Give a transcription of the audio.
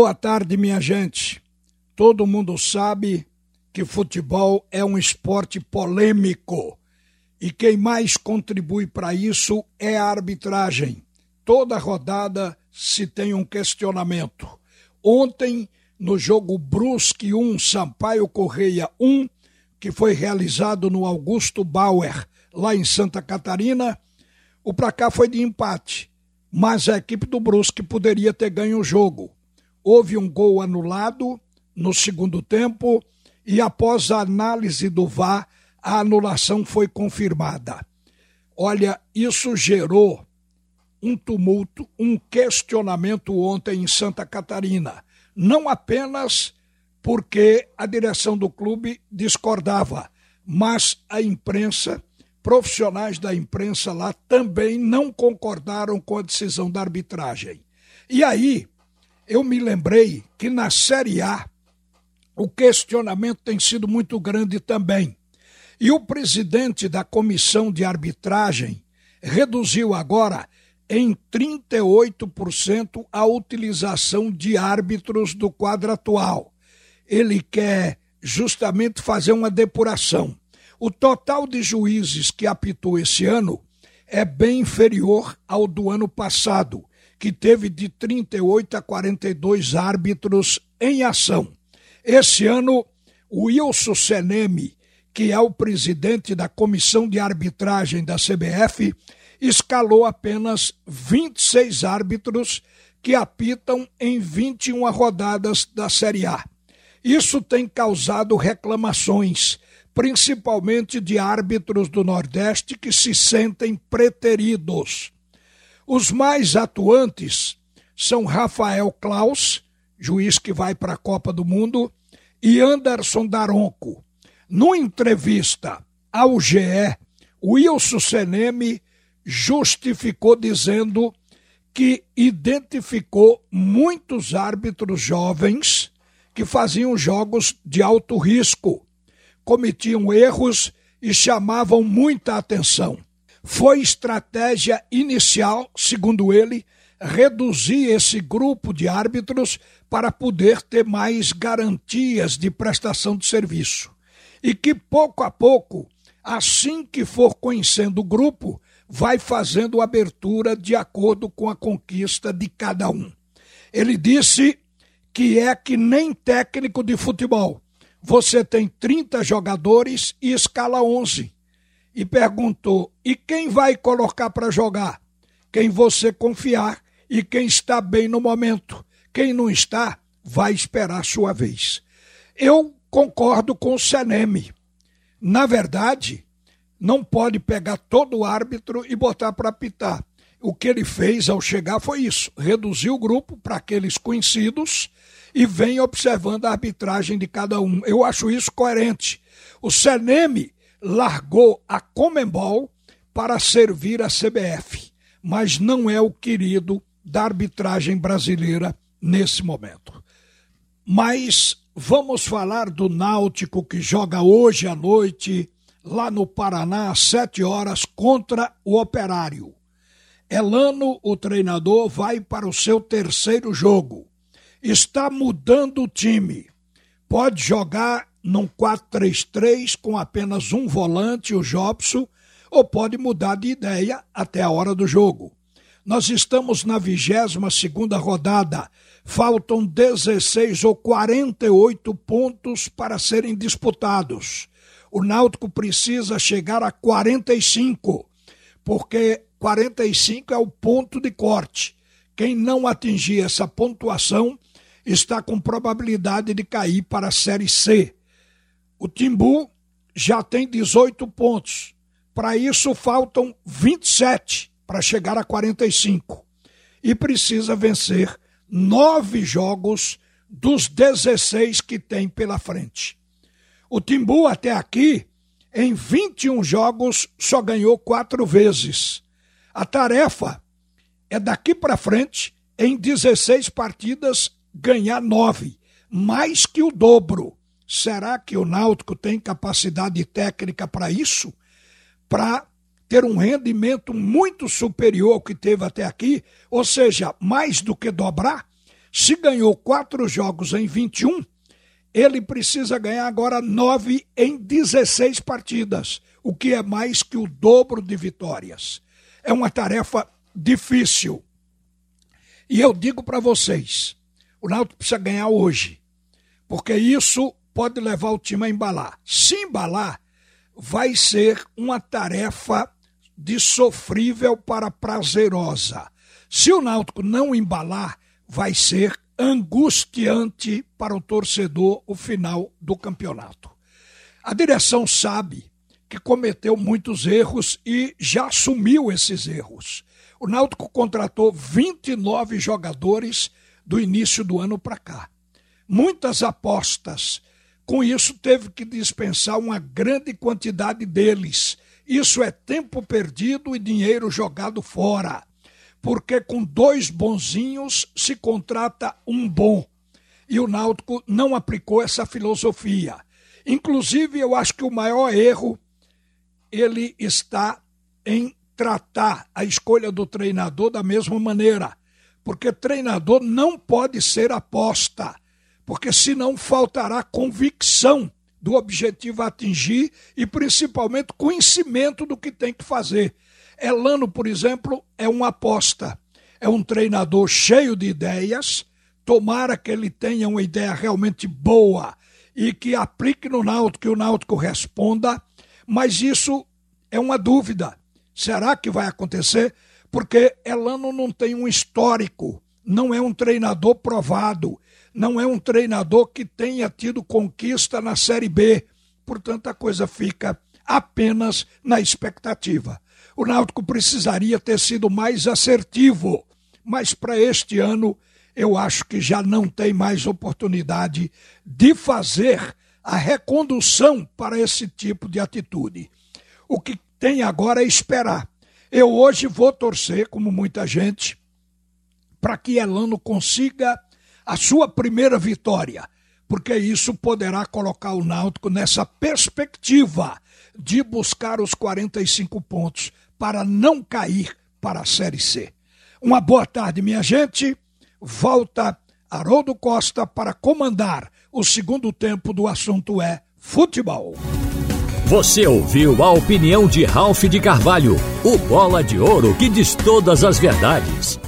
Boa tarde, minha gente. Todo mundo sabe que futebol é um esporte polêmico e quem mais contribui para isso é a arbitragem. Toda rodada se tem um questionamento. Ontem, no jogo Brusque 1, Sampaio Correia 1, que foi realizado no Augusto Bauer, lá em Santa Catarina, o placar foi de empate, mas a equipe do Brusque poderia ter ganho o jogo houve um gol anulado no segundo tempo e após a análise do VAR, a anulação foi confirmada. Olha, isso gerou um tumulto, um questionamento ontem em Santa Catarina. Não apenas porque a direção do clube discordava, mas a imprensa, profissionais da imprensa lá também não concordaram com a decisão da arbitragem. E aí, eu me lembrei que na Série A o questionamento tem sido muito grande também. E o presidente da comissão de arbitragem reduziu agora em 38% a utilização de árbitros do quadro atual. Ele quer justamente fazer uma depuração. O total de juízes que apitou esse ano é bem inferior ao do ano passado, que teve de 38 a 42 árbitros em ação. Esse ano, o Wilson Seneme, que é o presidente da comissão de arbitragem da CBF, escalou apenas 26 árbitros que apitam em 21 rodadas da Série A. Isso tem causado reclamações, principalmente de árbitros do Nordeste que se sentem preteridos. Os mais atuantes são Rafael Klaus, juiz que vai para a Copa do Mundo, e Anderson Daronco. Numa entrevista ao GE, Wilson Seneme justificou dizendo que identificou muitos árbitros jovens que faziam jogos de alto risco, cometiam erros e chamavam muita atenção. Foi estratégia inicial, segundo ele, reduzir esse grupo de árbitros para poder ter mais garantias de prestação de serviço. E que pouco a pouco, assim que for conhecendo o grupo, vai fazendo abertura de acordo com a conquista de cada um. Ele disse que é que nem técnico de futebol. Você tem 30 jogadores e escala 11 e perguntou: e quem vai colocar para jogar? Quem você confiar e quem está bem no momento. Quem não está, vai esperar sua vez. Eu concordo com o Seneme. Na verdade, não pode pegar todo o árbitro e botar para apitar. O que ele fez ao chegar foi isso: reduziu o grupo para aqueles conhecidos e vem observando a arbitragem de cada um. Eu acho isso coerente. O Seneme largou a Comembol para servir a CBF, mas não é o querido da arbitragem brasileira nesse momento. Mas vamos falar do Náutico que joga hoje à noite lá no Paraná às sete horas contra o Operário. Elano, o treinador, vai para o seu terceiro jogo. Está mudando o time. Pode jogar num 4-3-3 com apenas um volante, o Jobson, ou pode mudar de ideia até a hora do jogo. Nós estamos na 22 segunda rodada. Faltam 16 ou 48 pontos para serem disputados. O Náutico precisa chegar a 45, porque 45 é o ponto de corte. Quem não atingir essa pontuação está com probabilidade de cair para a Série C. O Timbu já tem 18 pontos. Para isso faltam 27 para chegar a 45. E precisa vencer nove jogos dos 16 que tem pela frente. O Timbu até aqui, em 21 jogos, só ganhou quatro vezes. A tarefa é daqui para frente, em 16 partidas, ganhar nove, mais que o dobro. Será que o Náutico tem capacidade técnica para isso? Para ter um rendimento muito superior ao que teve até aqui, ou seja, mais do que dobrar? Se ganhou quatro jogos em 21, ele precisa ganhar agora nove em 16 partidas, o que é mais que o dobro de vitórias. É uma tarefa difícil. E eu digo para vocês, o Náutico precisa ganhar hoje, porque isso pode levar o time a embalar. Se embalar, vai ser uma tarefa de sofrível para prazerosa. Se o Náutico não embalar, vai ser angustiante para o torcedor o final do campeonato. A direção sabe que cometeu muitos erros e já assumiu esses erros. O Náutico contratou 29 jogadores do início do ano para cá. Muitas apostas. Com isso, teve que dispensar uma grande quantidade deles. Isso é tempo perdido e dinheiro jogado fora porque com dois bonzinhos se contrata um bom. E o Náutico não aplicou essa filosofia. Inclusive, eu acho que o maior erro ele está em tratar a escolha do treinador da mesma maneira, porque treinador não pode ser aposta, porque senão faltará convicção do objetivo a atingir e principalmente conhecimento do que tem que fazer. Elano, por exemplo, é uma aposta. É um treinador cheio de ideias. Tomara que ele tenha uma ideia realmente boa e que aplique no Náutico, que o Náutico responda. Mas isso é uma dúvida. Será que vai acontecer? Porque Elano não tem um histórico, não é um treinador provado, não é um treinador que tenha tido conquista na Série B. Portanto, a coisa fica apenas na expectativa. O Náutico precisaria ter sido mais assertivo, mas para este ano eu acho que já não tem mais oportunidade de fazer a recondução para esse tipo de atitude. O que tem agora é esperar. Eu hoje vou torcer, como muita gente, para que Elano consiga a sua primeira vitória, porque isso poderá colocar o Náutico nessa perspectiva de buscar os 45 pontos para não cair para a Série C. Uma boa tarde, minha gente. Volta Haroldo Costa para comandar o segundo tempo do assunto é futebol. Você ouviu a opinião de Ralph de Carvalho, o bola de ouro que diz todas as verdades.